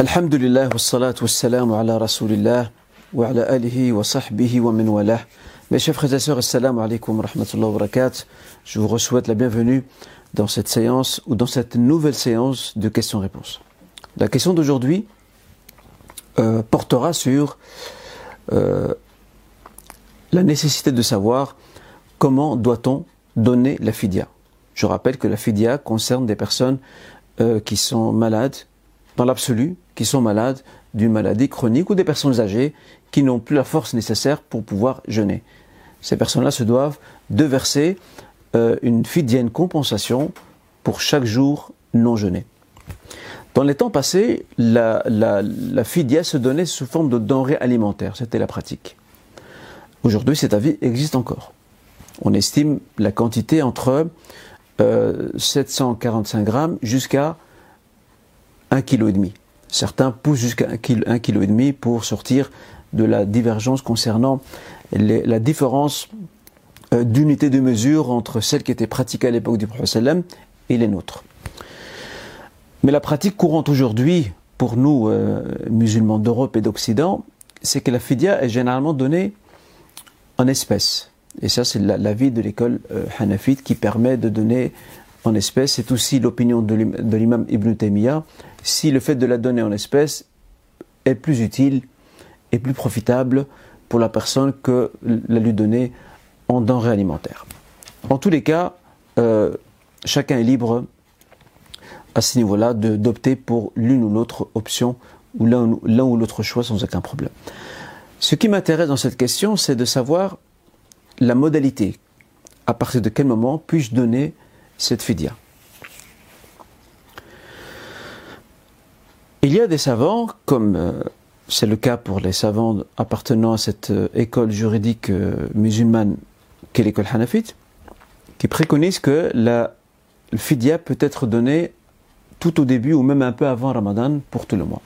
الحمد لله والصلاة والسلام على رسول الله وعلى آله وصحبه ومن والاه Mes chers frères et sœurs, assalamu alaikum wa rahmatullahi wa barakatuh. Je vous souhaite la bienvenue dans cette séance ou dans cette nouvelle séance de questions-réponses. La question d'aujourd'hui euh, portera sur euh, la nécessité de savoir comment doit-on donner la fidia. Je rappelle que la fidia concerne des personnes euh, qui sont malades dans l'absolu, qui sont malades d'une maladie chronique ou des personnes âgées qui n'ont plus la force nécessaire pour pouvoir jeûner. Ces personnes-là se doivent de verser euh, une fidienne compensation pour chaque jour non jeûné. Dans les temps passés, la, la, se donnait sous forme de denrées alimentaires, c'était la pratique. Aujourd'hui, cet avis existe encore. On estime la quantité entre euh, 745 grammes jusqu'à 1,5 kg. Certains poussent jusqu'à 1,5 kg pour sortir de la divergence concernant la différence euh, d'unité de mesure entre celle qui était pratiquée à l'époque du Prophète et les nôtres. Mais la pratique courante aujourd'hui, pour nous, euh, musulmans d'Europe et d'Occident, c'est que la fidia est généralement donnée en espèces. Et ça, c'est l'avis de l'école euh, hanafite qui permet de donner en espèces. C'est aussi l'opinion de l'imam Ibn Taymiyyah. Si le fait de la donner en espèces est plus utile et plus profitable pour la personne que la lui donner en denrées alimentaires. En tous les cas, euh, chacun est libre à ce niveau-là d'opter pour l'une ou l'autre option ou l'un ou l'autre choix sans aucun problème. Ce qui m'intéresse dans cette question, c'est de savoir la modalité. À partir de quel moment puis-je donner cette fidia Il y a des savants, comme euh, c'est le cas pour les savants appartenant à cette euh, école juridique euh, musulmane qu'est l'école hanafite, qui préconisent que la fidia peut être donnée tout au début ou même un peu avant Ramadan pour tout le mois.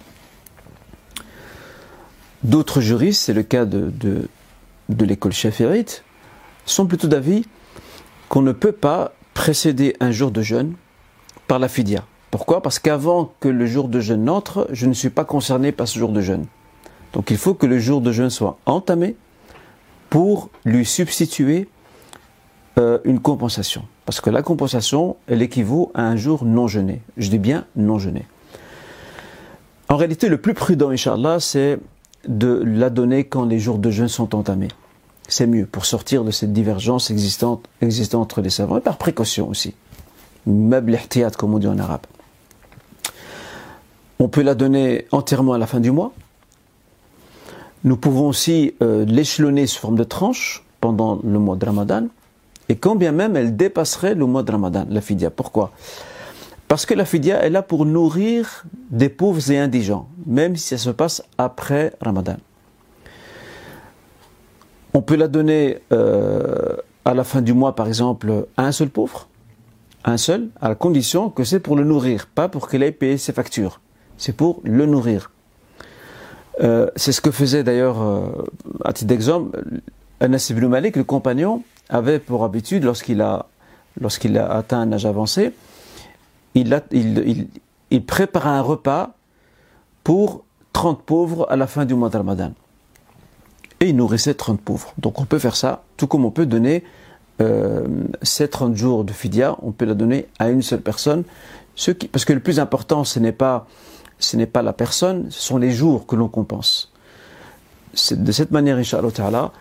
D'autres juristes, c'est le cas de, l'école chaférite, sont plutôt d'avis qu'on ne peut pas précéder un jour de jeûne par la fidia. Pourquoi? Parce qu'avant que le jour de jeûne n'entre, je ne suis pas concerné par ce jour de jeûne. Donc il faut que le jour de jeûne soit entamé pour lui substituer euh, une compensation. Parce que la compensation, elle équivaut à un jour non jeûné. Je dis bien non jeûné. En réalité, le plus prudent, Inch'Allah, c'est de la donner quand les jours de jeûne sont entamés. C'est mieux pour sortir de cette divergence existante, existante entre les savants et par précaution aussi. Meuble comme on dit en arabe. On peut la donner entièrement à la fin du mois. Nous pouvons aussi euh, l'échelonner sous forme de tranche pendant le mois de Ramadan. Et quand bien même elle dépasserait le mois de Ramadan, la fidia. Pourquoi? Parce que la fidia est là pour nourrir des pauvres et indigents, même si ça se passe après Ramadan. On peut la donner euh, à la fin du mois, par exemple, à un seul pauvre, un seul, à la condition que c'est pour le nourrir, pas pour qu'il ait payé ses factures c'est pour le nourrir. Euh, c'est ce que faisait d'ailleurs, euh, à titre d'exemple, Anas ibn Malik, le compagnon, avait pour habitude, lorsqu'il a, atteint un âge avancé, il, a, un repas pour 30 pauvres à la fin du mois de. Et il nourrissait 30 pauvres. Donc on peut faire ça, tout comme on peut donner euh, ces 30 jours de fidia, on peut la donner à une seule personne. Parce que le plus important, ce n'est pas ce n'est pas la personne, ce sont les jours que l'on compense. De cette manière, Inch'Allah